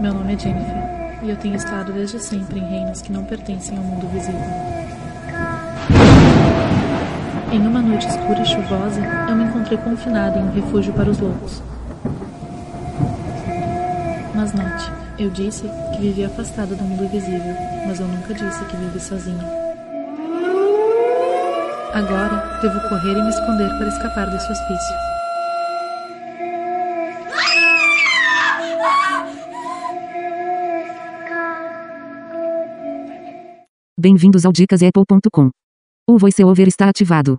Meu nome é Jennifer e eu tenho estado desde sempre em reinos que não pertencem ao mundo visível. Em uma noite escura e chuvosa, eu me encontrei confinada em um refúgio para os loucos. Mas note, eu disse que vivia afastada do mundo visível, mas eu nunca disse que vive sozinha. Agora, devo correr e me esconder para escapar desse hospício. Bem-vindos ao dicasapple.com. O voiceover está ativado.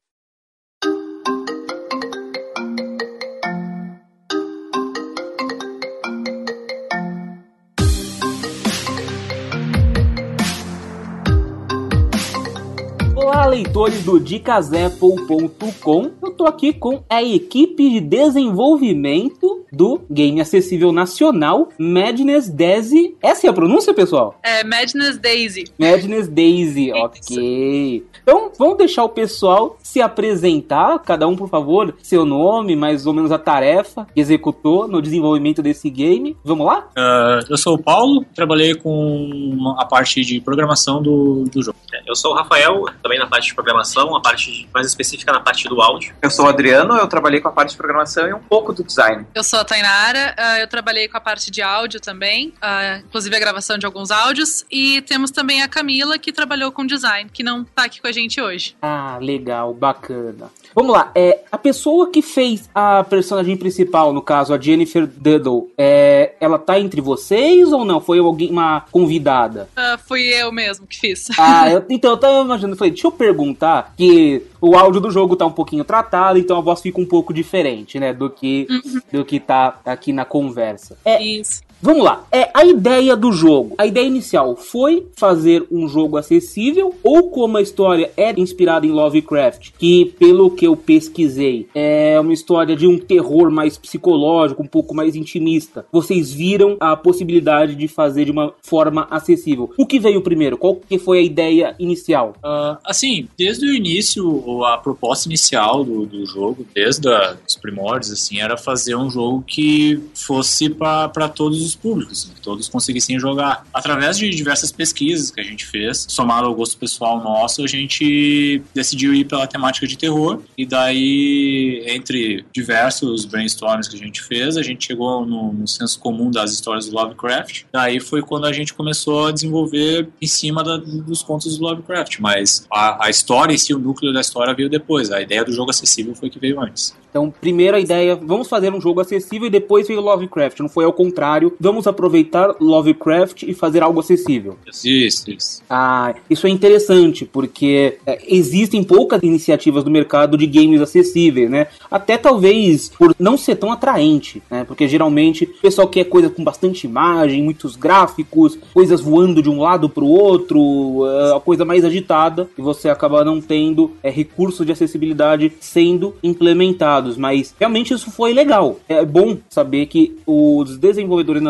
Olá, leitores do dicasapple.com. Eu tô aqui com a equipe de desenvolvimento do game acessível nacional Madness Daisy. Essa é a pronúncia, pessoal? É Madness Daisy. Madness Daisy, ok. Então, vamos deixar o pessoal se apresentar, cada um, por favor, seu nome, mais ou menos a tarefa que executou no desenvolvimento desse game. Vamos lá? Uh, eu sou o Paulo, trabalhei com a parte de programação do, do jogo. Eu sou o Rafael, também na parte de programação, a parte mais específica na parte do áudio. Eu sou o Adriano, eu trabalhei com a parte de programação e um pouco do design. Eu sou a Tainara, uh, eu trabalhei com a parte de áudio também, uh, inclusive a gravação de alguns áudios. E temos também a Camila, que trabalhou com design, que não tá aqui com a gente hoje. Ah, legal, bacana. Vamos lá, é, a pessoa que fez a personagem principal, no caso, a Jennifer Duddle, é, ela tá entre vocês ou não? Foi alguém, uma convidada? Uh, fui eu mesmo que fiz. Ah, eu, então eu tava imaginando, falei, deixa eu perguntar, que o áudio do jogo tá um pouquinho tratado, então a voz fica um pouco diferente, né, do que, Uhum. do que tá aqui na conversa. É, Isso. Vamos lá. É a ideia do jogo. A ideia inicial foi fazer um jogo acessível ou como a história é inspirada em Lovecraft, que pelo que eu pesquisei, é uma história de um terror mais psicológico, um pouco mais intimista. Vocês viram a possibilidade de fazer de uma forma acessível. O que veio primeiro? Qual que foi a ideia inicial? Uh, assim, desde o início, a proposta inicial do, do jogo, desde os primórdios, assim, era fazer um jogo que fosse para todos os públicos, que todos conseguissem jogar. Através de diversas pesquisas que a gente fez, somado ao gosto pessoal nosso, a gente decidiu ir pela temática de terror. E daí, entre diversos brainstorms que a gente fez, a gente chegou no, no senso comum das histórias do Lovecraft. Daí foi quando a gente começou a desenvolver em cima da, dos contos do Lovecraft. Mas a, a história em si, o núcleo da história veio depois. A ideia do jogo acessível foi que veio antes. Então, primeiro a ideia, vamos fazer um jogo acessível e depois veio Lovecraft. Não foi ao contrário. Vamos aproveitar Lovecraft e fazer algo acessível. Isso, isso. Ah, isso é interessante, porque é, existem poucas iniciativas do mercado de games acessíveis, né? Até talvez por não ser tão atraente, né? Porque geralmente o pessoal quer coisa com bastante imagem, muitos gráficos, coisas voando de um lado para o outro, é, a coisa mais agitada, e você acaba não tendo é, recursos de acessibilidade sendo implementados. Mas realmente isso foi legal. É bom saber que os desenvolvedores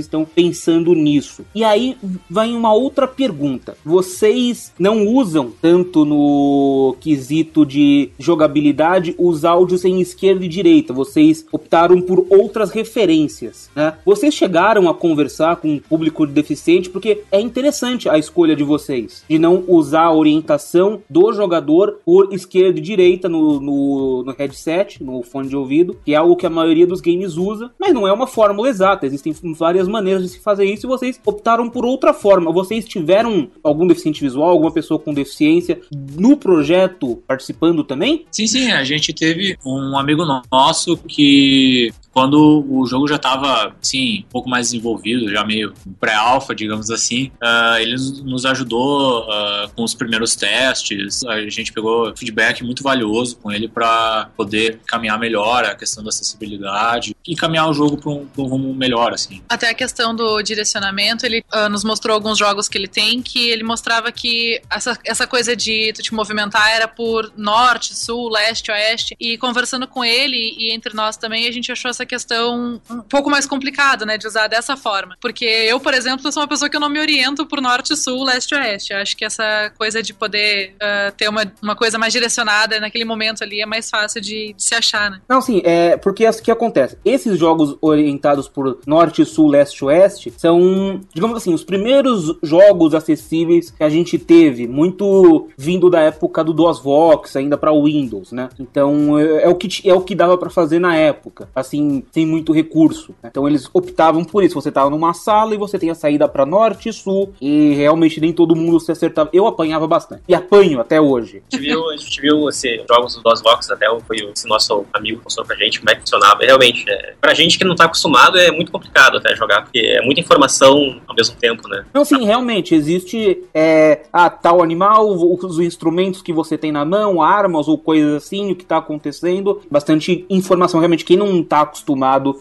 estão pensando nisso. E aí vai uma outra pergunta. Vocês não usam tanto no quesito de jogabilidade os áudios em esquerda e direita. Vocês optaram por outras referências, né? Vocês chegaram a conversar com um público deficiente porque é interessante a escolha de vocês de não usar a orientação do jogador por esquerda e direita no, no, no headset, no fone de ouvido, que é algo que a maioria dos games usa, mas não é uma fórmula exata. Existem várias maneiras de se fazer isso e vocês optaram por outra forma. Vocês tiveram algum deficiente visual, alguma pessoa com deficiência no projeto participando também? Sim, sim, a gente teve um amigo nosso que quando o jogo já estava assim um pouco mais desenvolvido, já meio pré-alfa, digamos assim, uh, ele nos ajudou uh, com os primeiros testes. A gente pegou feedback muito valioso com ele para poder caminhar melhor a questão da acessibilidade e caminhar o jogo para um, um rumo melhor, assim. Até a questão do direcionamento, ele uh, nos mostrou alguns jogos que ele tem que ele mostrava que essa, essa coisa de tu te movimentar era por norte, sul, leste, oeste. E conversando com ele e entre nós também, a gente achou essa questão um pouco mais complicada, né, de usar dessa forma. Porque eu, por exemplo, sou uma pessoa que eu não me oriento por norte, sul, leste oeste. Eu acho que essa coisa de poder uh, ter uma, uma coisa mais direcionada naquele momento ali é mais fácil de, de se achar, né? Não, sim, é porque o que acontece? Esses jogos orientados por norte, sul, leste oeste são, digamos assim, os primeiros jogos acessíveis que a gente teve, muito vindo da época do DOSVox, ainda para Windows, né? Então é, é, o que é o que dava para fazer na época, assim, sem muito recurso. Né? Então eles optavam por isso. Você tava numa sala e você tem a saída para norte e sul e realmente nem todo mundo se acertava. Eu apanhava bastante e apanho até hoje. A gente viu, a gente viu esse, jogos do DOSVox até foi esse nosso amigo que mostrou pra gente como é que funcionava. E, realmente, é, pra gente que não tá acostumado é muito complicado até jogar, porque é muita informação ao mesmo tempo, né? Não, sim, realmente existe é, ah, tal animal, os instrumentos que você tem na mão, armas ou coisas assim, o que tá acontecendo, bastante informação. Realmente, quem não tá acostumado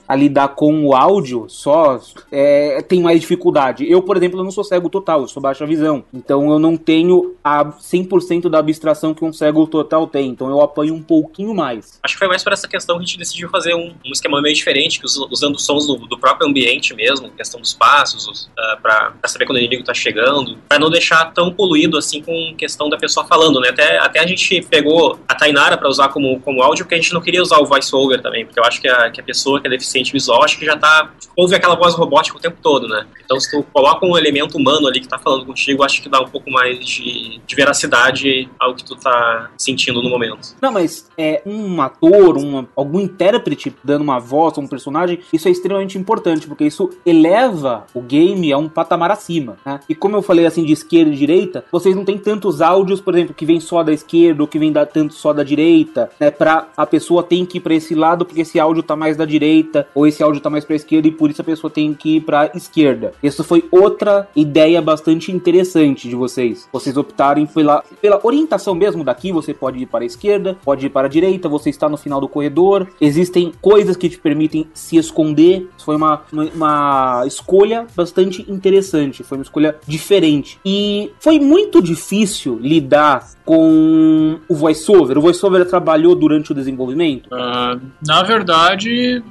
a lidar com o áudio só é, tem mais dificuldade. Eu, por exemplo, não sou cego total, eu sou baixa visão. Então eu não tenho a 100% da abstração que um cego total tem. Então eu apanho um pouquinho mais. Acho que foi mais por essa questão que a gente decidiu fazer um, um esquema meio diferente, que usando sons do, do, próprio ambiente mesmo, questão dos passos, uh, ah, para saber quando o inimigo tá chegando, para não deixar tão poluído assim com questão da pessoa falando, né? Até, até a gente pegou a Tainara para usar como, como áudio, porque a gente não queria usar o voiceover também, porque eu acho que a, que a pessoa que é deficiente visual, acho que já tá. ouve aquela voz robótica o tempo todo, né? Então se tu coloca um elemento humano ali que tá falando contigo, acho que dá um pouco mais de, de veracidade ao que tu tá sentindo no momento. Não, mas é um ator, uma, algum intérprete dando uma voz a um personagem, isso é extremamente importante, porque isso eleva o game a um patamar acima, né? E como eu falei assim de esquerda e direita, vocês não tem tantos áudios, por exemplo, que vem só da esquerda ou que vem da, tanto só da direita, né? Pra a pessoa tem que ir para esse lado porque esse áudio tá mais da direita ou esse áudio tá mais pra esquerda e por isso a pessoa tem que ir pra esquerda. Isso foi outra ideia bastante interessante de vocês. Vocês optarem pela, pela orientação mesmo daqui, você pode ir para a esquerda, pode ir para a direita, você está no final do corredor. Existem coisas que te permitem se esconder. Foi uma, uma, uma escolha bastante interessante, foi uma escolha diferente. E foi muito difícil lidar com o voiceover? O voiceover trabalhou durante o desenvolvimento? Uh, na verdade,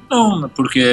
não, porque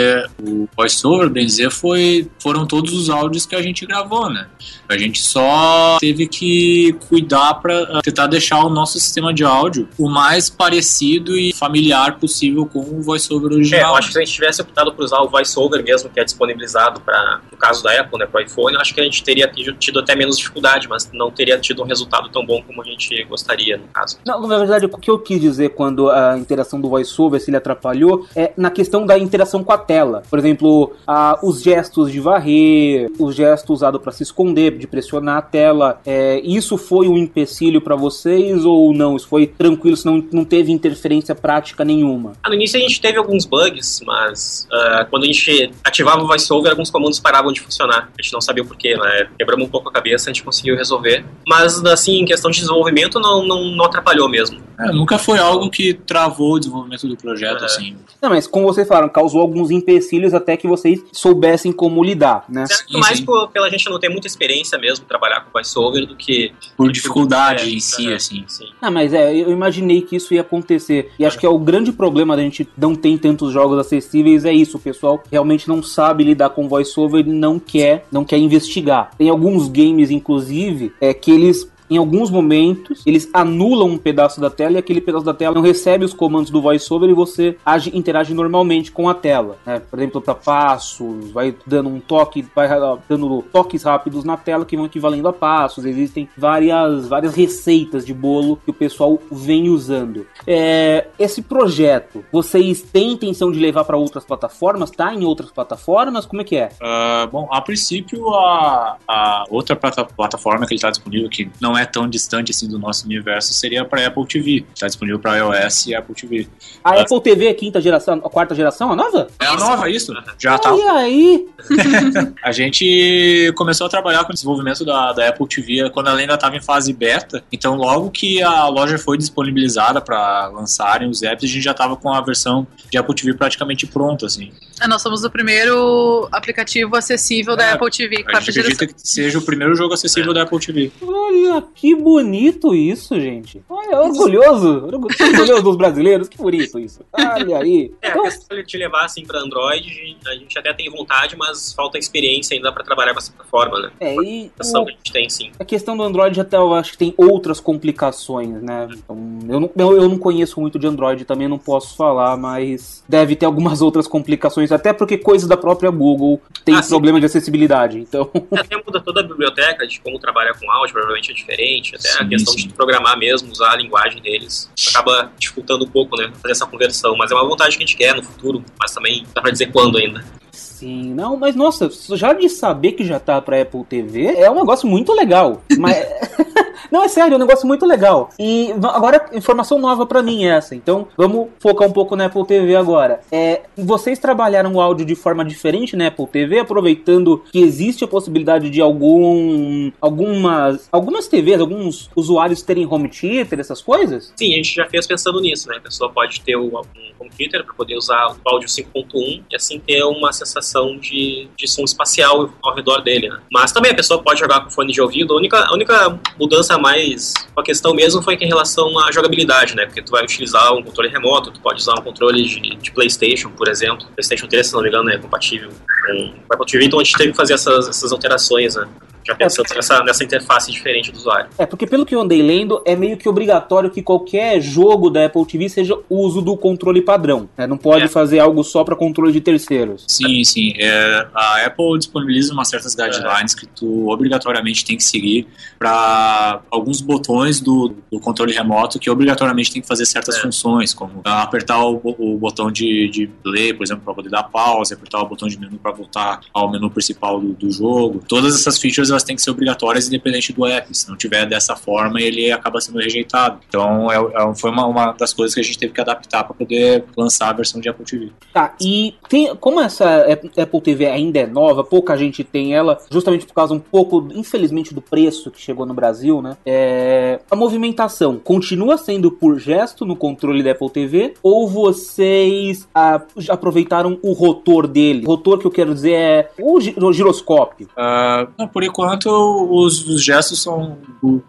o voiceover, bem dizer, foi, foram todos os áudios que a gente gravou, né? A gente só teve que cuidar para tentar deixar o nosso sistema de áudio o mais parecido e familiar possível com o voiceover original. É, eu acho que se a gente tivesse optado por usar o voiceover mesmo, que é disponibilizado para, no caso da Apple, né, para o iPhone, eu acho que a gente teria tido até menos dificuldade, mas não teria tido um resultado tão bom como a gente gostaria, no caso. Não, na verdade, o que eu quis dizer quando a interação do voiceover se ele atrapalhou é na questão da interação com a tela. Por exemplo, a, os gestos de varrer, os gestos usados para se esconder, de pressionar a tela. É, isso foi um empecilho para vocês ou não? Isso foi tranquilo, se não, não teve interferência prática nenhuma? Ah, no início a gente teve alguns bugs, mas uh, quando a gente ativava o voiceover, alguns comandos paravam de funcionar. A gente não sabia o porquê, né? Quebramos um pouco a cabeça, a gente conseguiu resolver. Mas, assim, em questão de desenvolvimento, não, não, não atrapalhou mesmo. É, nunca foi algo que travou o desenvolvimento do projeto, é. assim. Não, mas como vocês falaram, causou alguns empecilhos até que vocês soubessem como lidar, né? Certo, mais por, pela gente não ter muita experiência mesmo trabalhar com voiceover do que... Por dificuldade é, em si, é, assim. Sim. Ah, mas é, eu imaginei que isso ia acontecer. E acho que é o grande problema da gente não ter tantos jogos acessíveis é isso. O pessoal realmente não sabe lidar com voiceover e não quer, não quer investigar. Tem alguns games, inclusive, é, que eles em alguns momentos, eles anulam um pedaço da tela e aquele pedaço da tela não recebe os comandos do voiceover e você age, interage normalmente com a tela. Né? Por exemplo, para passos, vai dando um toque, vai dando toques rápidos na tela que vão equivalendo a passos. Existem várias, várias receitas de bolo que o pessoal vem usando. É, esse projeto, vocês têm intenção de levar para outras plataformas? Tá em outras plataformas? Como é que é? Uh, bom, a princípio, a, a outra plataforma que ele está disponível, que não é é tão distante assim do nosso universo seria para Apple TV. Está disponível para iOS e Apple TV. A Apple TV é quinta geração, a quarta geração, a nova? É a nova, isso. Já tá. E aí? a gente começou a trabalhar com o desenvolvimento da, da Apple TV quando ela ainda estava em fase beta. Então, logo que a loja foi disponibilizada para lançarem os apps, a gente já estava com a versão de Apple TV praticamente pronta, assim. É, nós somos o primeiro aplicativo acessível é, da Apple TV. A gente acredita que seja o primeiro jogo acessível é. da Apple TV. Olha, que bonito isso, gente. Olha, orgulhoso. Orgulhoso dos brasileiros. Que bonito isso. Olha aí. É, Então, a questão de levar assim pra Android, a gente até tem vontade, mas falta experiência ainda pra trabalhar com essa plataforma, né? é, e A questão o- que a gente tem, sim. a questão do Android até eu acho que tem outras complicações, né? Então, eu, não, eu, eu não conheço muito de Android, também não posso falar, mas deve ter algumas outras complicações, até porque coisas da própria Google tem Ah, sim. problema de acessibilidade. Então, Até muda toda a biblioteca de como trabalhar com áudio, provavelmente é diferente. Até a Sim, questão sim. de programar mesmo, usar a linguagem deles, acaba dificultando um pouco, né? Fazer essa conversão. Mas é uma vontade que a gente quer no futuro, mas também dá pra dizer quando ainda. sim, não, mas nossa, já de saber que já tá pra Apple TV é um negócio muito legal. Mas. Não, é sério, é um negócio muito legal. E agora, informação nova pra mim essa. Então, vamos focar um pouco na Apple TV agora. É, vocês trabalharam o áudio de forma diferente na Apple TV, aproveitando que existe a possibilidade de algum, algumas, algumas TVs, alguns usuários terem home theater, essas coisas? Sim, a gente já fez pensando nisso, né? A pessoa pode ter o- um home theater para poder usar o áudio 5.1 e assim ter uma sensação de, de som espacial ao redor dele, né? Mas também a pessoa pode jogar com fone de ouvido. A única, a única mudança mais a questão mesmo foi em relação à jogabilidade, né? Porque tu vai utilizar um controle remoto, tu pode usar um controle de, de PlayStation, por exemplo. PlayStation 3, se não me engano, é compatível com o Apple TV, então a gente teve que fazer essas, essas alterações, né? Já pensando nessa, nessa interface diferente do usuário. É, porque pelo que eu andei lendo, é meio que obrigatório que qualquer jogo da Apple TV seja uso do controle padrão. né? Não pode É. fazer algo só para controle de terceiros. Sim, sim. É, a Apple disponibiliza umas certas guidelines que tu obrigatoriamente tem que seguir para alguns botões do, do controle remoto que obrigatoriamente tem que fazer certas É. funções, como apertar o, o botão de, de play, por exemplo, para poder dar pausa, apertar o botão de menu para voltar ao menu principal do, do jogo. Todas essas features elas têm que ser obrigatórias independente do app. Se não tiver dessa forma, ele acaba sendo rejeitado. Então, é, é- foi uma, uma das coisas que a gente teve que adaptar para poder lançar a versão de Apple TV. Tá, e tem, como essa Ap- Apple TV ainda é nova, pouca gente tem ela, justamente por causa um pouco, infelizmente, do preço que chegou no Brasil, né? É, a movimentação continua sendo por gesto no controle da Apple TV ou vocês já aproveitaram o rotor dele? O rotor que eu quero dizer é o gi- o giroscópio. Ah, não, por enquanto, os, os gestos são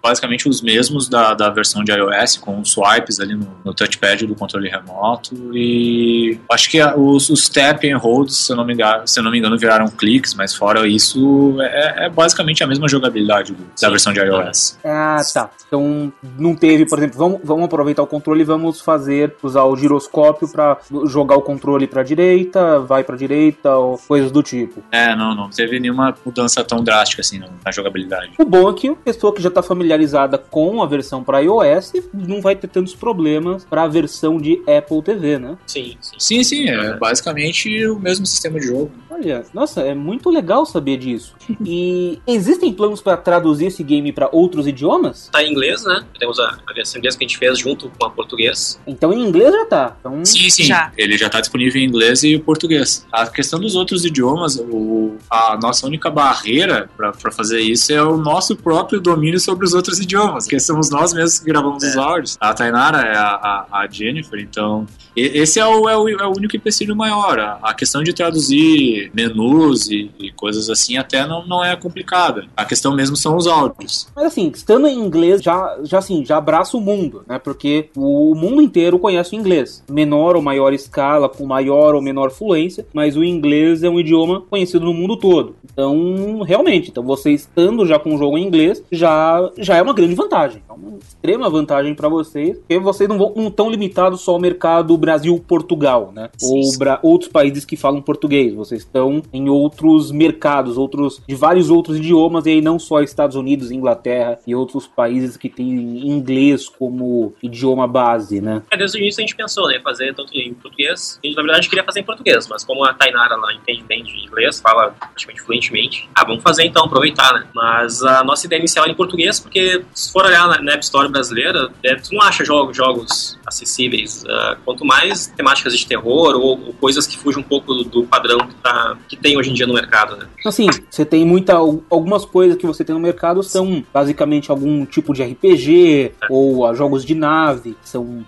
basicamente os mesmos da, da versão de iOS, com os swipes ali no, no touchpad do controle remoto. E acho que a- os, os tap and holds, se eu, não me engano, se eu não me engano, viraram cliques, mas fora isso, é, é basicamente a mesma jogabilidade do- da versão de iOS. Ah, tá. Então não teve, por exemplo, vamos, vamos aproveitar o controle e vamos fazer, usar o giroscópio pra jogar o controle pra direita, vai pra direita, ou coisas do tipo. É, não, não teve nenhuma mudança tão drástica assim na, na jogabilidade. O bom é que a pessoa que já está familiarizada com a versão para iOS não vai ter tantos problemas para a versão de Apple TV, né? Sim, sim. Sim, sim, é basicamente o mesmo sistema de jogo. Olha, nossa, é muito legal saber disso. E existem planos para traduzir esse game para outros idiomas? Tá em inglês, né? Temos a, a versão em inglês que a gente fez junto com a português. Então em inglês já tá. Então, Sim, sim. Já. Ele já está disponível em inglês e português. A questão dos outros idiomas, o- a nossa única barreira para fazer isso é o nosso próprio domínio sobre os outros idiomas, porque somos nós mesmos que gravamos os áudios. A Tainara é a, a, a Jennifer, então esse é o, é o, é o único empecilho maior. A, a questão de traduzir menus e, e coisas assim até não, não é complicada. A questão mesmo são os áudios. Mas assim, estando em inglês já, já assim, já abraça o mundo, né? Porque o mundo inteiro conhece o inglês. Menor ou maior escala, com maior ou menor fluência, mas o inglês é um idioma conhecido no mundo todo. Então, realmente, então você estando já com o jogo em inglês, já, já é uma grande vantagem. É uma extrema vantagem para vocês, porque vocês não vão não tão limitados só ao mercado Brasil-Portugal, né? Sim, ou sim. outros países que falam português. Vocês estão em outros mercados, outros de vários outros idiomas, e aí não só Estados Unidos, Inglaterra e outros países que têm inglês como idioma base, né? É, desde o início a gente pensou, né, fazer tanto em português. A gente, na verdade, queria fazer em português, mas como a Tainara lá entende bem de inglês, fala praticamente fluentemente, ah, vamos fazer então, aproveitar, né? Mas a nossa ideia inicial era em português, porque se for olhar na, na App Store brasileira, é, tu não acha jogos, jogos acessíveis. ah, quanto mais temáticas de terror ou, ou coisas que fugem um pouco do, do padrão que, tá, que tem hoje em dia no mercado. né? Assim, você tem muita. Algumas coisas que você tem no mercado são basicamente algum tipo de RPG ou ah, jogos de nave, que são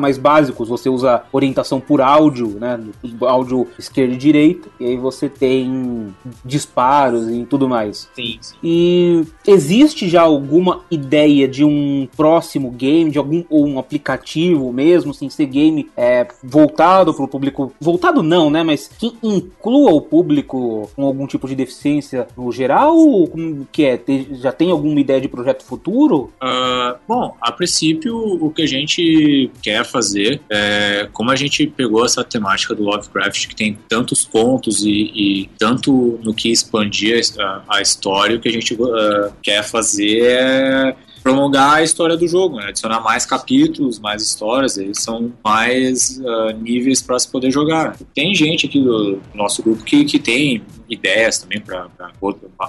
mais básicos. Você usa orientação por áudio, né? Áudio esquerda e direita, e aí você tem disparos e tudo mais. Sim, sim. E existe já alguma ideia de um próximo game, de algum ou um aplicativo mesmo, sem ser game é, voltado para o público. Voltado não, né? Mas que inclua o público com algum tipo de deficiência no geral? Ou como que é? Já tem alguma ideia de projeto futuro? Ah, bom, a princípio, o que a gente quer fazer é, como a gente pegou essa temática do Lovecraft, que tem tantos contos e, e tanto no que expandir a, a história, o que a gente ah, quer fazer é prolongar a história do jogo, né? adicionar mais capítulos, mais histórias, eles são mais ah, níveis para se poder jogar. Tem gente aqui do nosso grupo que, que tem ideias também para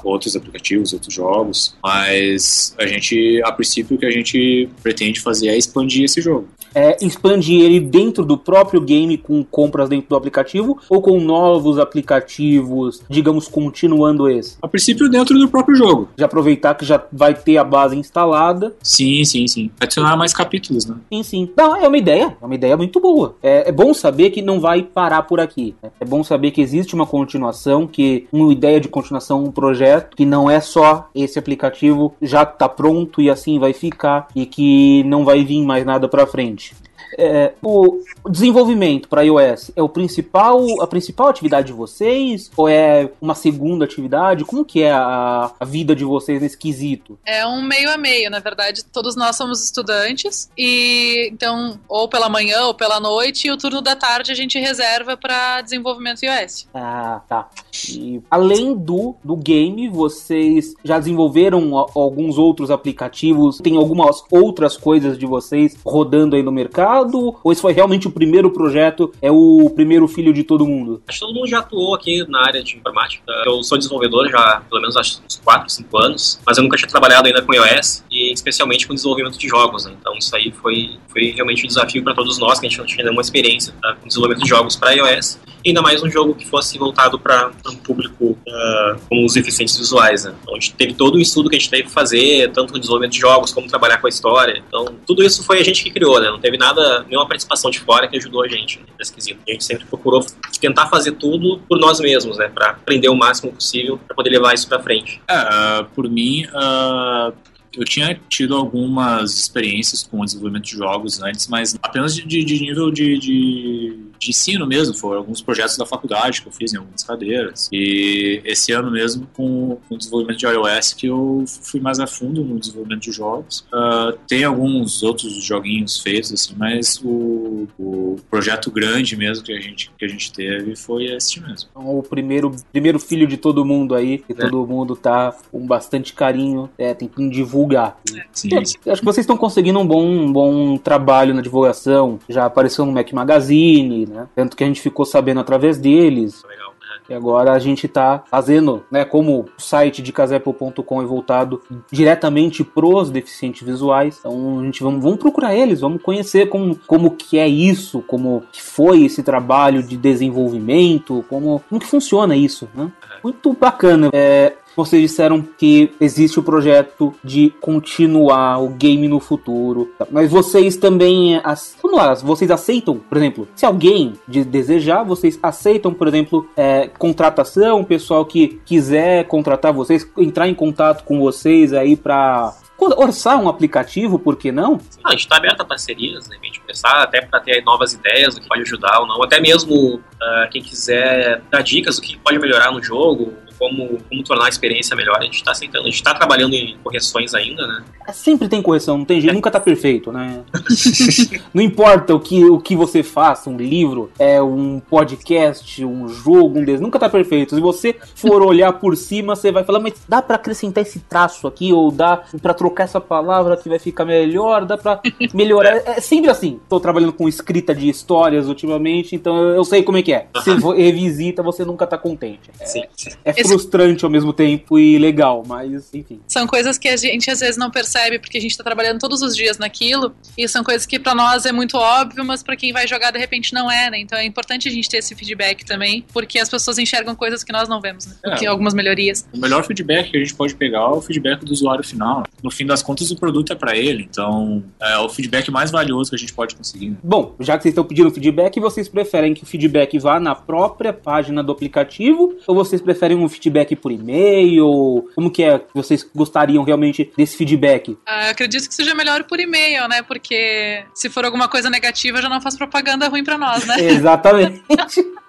outros aplicativos, outros jogos, mas a gente, a princípio, o que a gente pretende fazer é expandir esse jogo. É, expandir ele dentro do próprio game com compras dentro do aplicativo ou com novos aplicativos, digamos, continuando esse? A princípio, dentro do próprio jogo. De aproveitar que já vai ter a base instalada Sim, sim, sim. Adicionar mais capítulos, né? Sim, sim. Não, é uma ideia. É uma ideia muito boa. É, é bom saber que não vai parar por aqui. né? É bom saber que existe uma continuação, que uma ideia de continuação, um projeto, que não é só esse aplicativo já tá pronto e assim vai ficar e que não vai vir mais nada pra frente. É, o desenvolvimento para iOS é o principal, a principal atividade de vocês ou é uma segunda atividade? Como que é a, a vida de vocês nesse quesito? É um meio a meio, na verdade, todos nós somos estudantes e então ou pela manhã ou pela noite e o turno da tarde a gente reserva para desenvolvimento iOS. Ah, tá. E além do, do game, vocês já desenvolveram alguns outros aplicativos? Tem algumas outras coisas de vocês rodando aí no mercado? Ou esse foi realmente o primeiro projeto? É o primeiro filho de todo mundo? Acho que todo mundo já atuou aqui na área de informática. Eu sou desenvolvedor já pelo menos acho uns 4, 5 anos, mas eu nunca tinha trabalhado ainda com iOS e especialmente com desenvolvimento de jogos. Né? Então isso aí foi, foi realmente um desafio para todos nós, que a gente não tinha nenhuma experiência tá, com desenvolvimento de jogos para iOS. Ainda mais um jogo que fosse voltado para um público ah, como os deficientes visuais. Né? Então a gente teve todo um estudo que a gente teve que fazer, tanto no desenvolvimento de jogos, como trabalhar com a história. Então tudo isso foi a gente que criou, né? não teve nada, nenhuma participação de fora que ajudou a gente né, nesse quesito. A gente sempre procurou tentar fazer tudo por nós mesmos, né? Para aprender o máximo possível para poder levar isso para frente. É, por mim, ah, eu tinha tido algumas experiências com o desenvolvimento de jogos antes, mas apenas de, de- nível de, de, de ensino mesmo. Foram alguns projetos da faculdade que eu fiz em algumas cadeiras. E esse ano mesmo, com, com o desenvolvimento de iOS, que eu fui mais a fundo no desenvolvimento de jogos. Ah, tem alguns outros joguinhos feitos, assim, mas o, o projeto grande mesmo que a gente, que a gente teve foi esse mesmo. Então, o primeiro, primeiro filho de todo mundo aí, que todo mundo tá com bastante carinho, é, tentando divulgar. Sim, Eu Acho que vocês estão conseguindo um bom, um bom trabalho na divulgação. Já apareceu no Mac Magazine, né? Tanto que a gente ficou sabendo através deles. Legal. né? E agora a gente tá fazendo, né? Como o site de casapple.com é voltado diretamente pros deficientes visuais. Então a gente vamos, vamos procurar eles, vamos conhecer como, como que é isso, como que foi esse trabalho de desenvolvimento, como, como que funciona isso, né? Muito bacana. É, vocês disseram que existe o projeto de continuar o game no futuro. Mas vocês também. Vamos lá, vocês aceitam, por exemplo, se alguém de desejar, vocês aceitam, por exemplo, é, contratação, pessoal que quiser contratar vocês, entrar em contato com vocês aí pra orçar um aplicativo, por que não? Ah, a gente está aberto a parcerias, né? A gente pensar até para ter novas ideias, o que pode ajudar ou não. Até mesmo ah, quem quiser dar dicas do que pode melhorar no jogo, como, como tornar a experiência melhor, a gente está aceitando. A gente está trabalhando em correções ainda, né? Sempre tem correção, não tem jeito, nunca tá perfeito, né? não importa o que, o que você faça, um livro, é um podcast, um jogo, um desenho, nunca tá perfeito. Se você for olhar por cima, você vai falar, mas dá pra acrescentar esse traço aqui, ou dá pra trocar essa palavra que vai ficar melhor, dá pra melhorar. É sempre assim. Tô trabalhando com escrita de histórias ultimamente, então eu sei como é que é. Você vo- revisita, você nunca tá contente. É, Sim. é frustrante ao mesmo tempo e legal, mas enfim. São coisas que a gente às vezes não percebe porque a gente tá trabalhando todos os dias naquilo, e são coisas que para nós é muito óbvio, mas para quem vai jogar de repente não é, né? Então é importante a gente ter esse feedback também, porque as pessoas enxergam coisas que nós não vemos, né? É. Algumas melhorias. O melhor feedback que a gente pode pegar é o feedback do usuário final. No fim das contas, o produto é para ele, então é o feedback mais valioso que a gente pode conseguir. né? Bom, já que vocês estão pedindo feedback, vocês preferem que o feedback vá na própria página do aplicativo ou vocês preferem um feedback por e-mail? Como que é que vocês gostariam realmente desse feedback? Ah, acredito que seja melhor por e-mail, né? Porque se for alguma coisa negativa, já não faz propaganda ruim pra nós, né? Exatamente.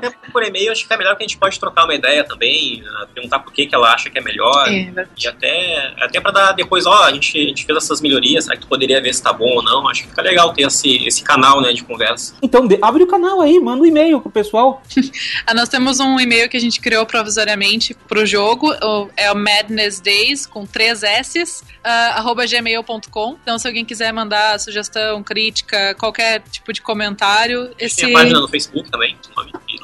Tempo, por e-mail, acho que é melhor que a gente pode trocar uma ideia também, ah, perguntar por que, que ela acha que é melhor. É. E até, até pra dar depois, ó, a gente, a gente fez essas melhorias, será que tu poderia ver se tá bom ou não? Acho que fica legal ter esse, esse canal, né, de conversa. Então, de- abre o canal aí, manda um e-mail pro pessoal. Ah, nós temos um e-mail que a gente criou provisoriamente pro jogo, o- é o Madness Days, com três S's, ah, arroba gmail.com. Então, se alguém quiser mandar sugestão, crítica, qualquer tipo de comentário, esse... Tem a página no Facebook também,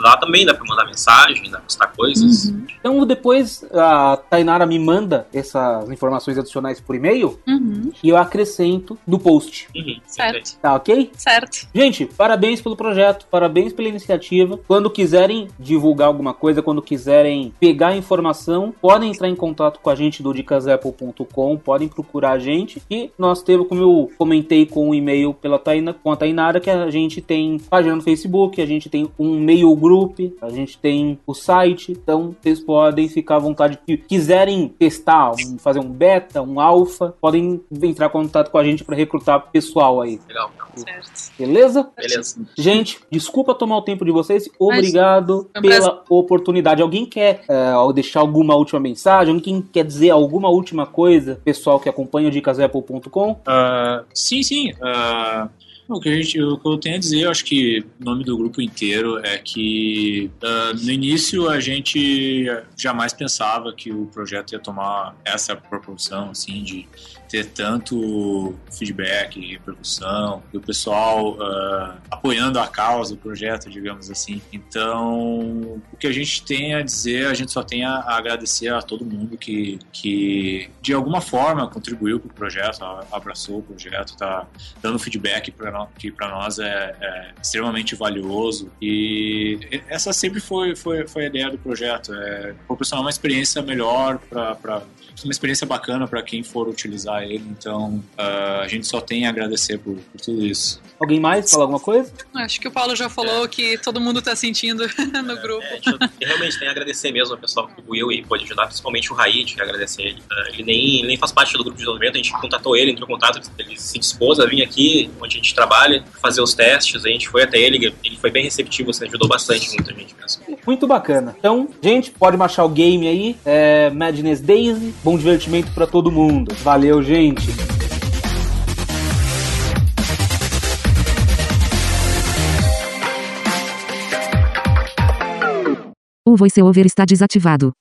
lá também dá pra mandar mensagem, dá pra postar coisas. Uhum, Então, depois a Tainara me manda essas informações adicionais por e-mail uhum, e eu acrescento no post. Uhum, certo, Tá ok? certo. Gente, parabéns pelo projeto, parabéns pela iniciativa. Quando quiserem divulgar alguma coisa, quando quiserem pegar informação, podem entrar em contato com a gente do dicasapple.com, podem procurar a gente. E nós temos, como eu comentei com o e-mail pela Taina, com a Tainara, que a gente tem página no Facebook, a gente tem um mail group, a gente tem o site. Então, vocês podem ficar à vontade. Se quiserem testar, um- fazer um beta, um alfa, podem entrar em contato com a gente para recrutar pessoal aí. Legal. Certo. Beleza? Beleza. Gente, desculpa tomar o tempo de vocês. Obrigado um pela oportunidade. Alguém quer é, deixar alguma última mensagem? Alguém quer dizer alguma última coisa? Pessoal que acompanha o dicasapple.com? Ah, sim, sim. ah, o, que a gente, o que eu tenho a dizer, eu acho que o nome do grupo inteiro é que ah, no início a gente jamais pensava que o projeto ia tomar essa proporção, assim, de ter tanto feedback repercussão, e o pessoal ah, apoiando a causa, o projeto, digamos assim. Então, o que a gente tem a dizer, a gente só tem a, agradecer a todo mundo que, que de alguma forma contribuiu para o projeto, abraçou o projeto, está dando feedback pra que para nós é, é extremamente valioso. E essa sempre foi, foi, foi a ideia do projeto: é proporcionar uma experiência melhor para uma experiência bacana para quem for utilizar ele. Então, ah, a gente só tem a agradecer por, por tudo isso. Alguém mais? Fala alguma coisa? Acho que o Paulo já falou que todo mundo tá sentindo no grupo. É, eu- eu realmente tenho a agradecer mesmo ao pessoal que contribuiu e pôde ajudar, principalmente o Raí, de agradecer ele. Ah, Ele nem, ele nem faz parte do grupo de desenvolvimento, a gente contatou ele, entrou em contato, ele se dispôs a vir aqui, onde a gente trabalha, fazer os testes, a gente foi até ele, ele foi bem receptivo, assim, ajudou bastante muita gente mesmo. Muito bacana. Então, gente, pode baixar o game aí. É Madness Daisy. Bom divertimento pra todo mundo. Valeu, gente. O voiceover está desativado.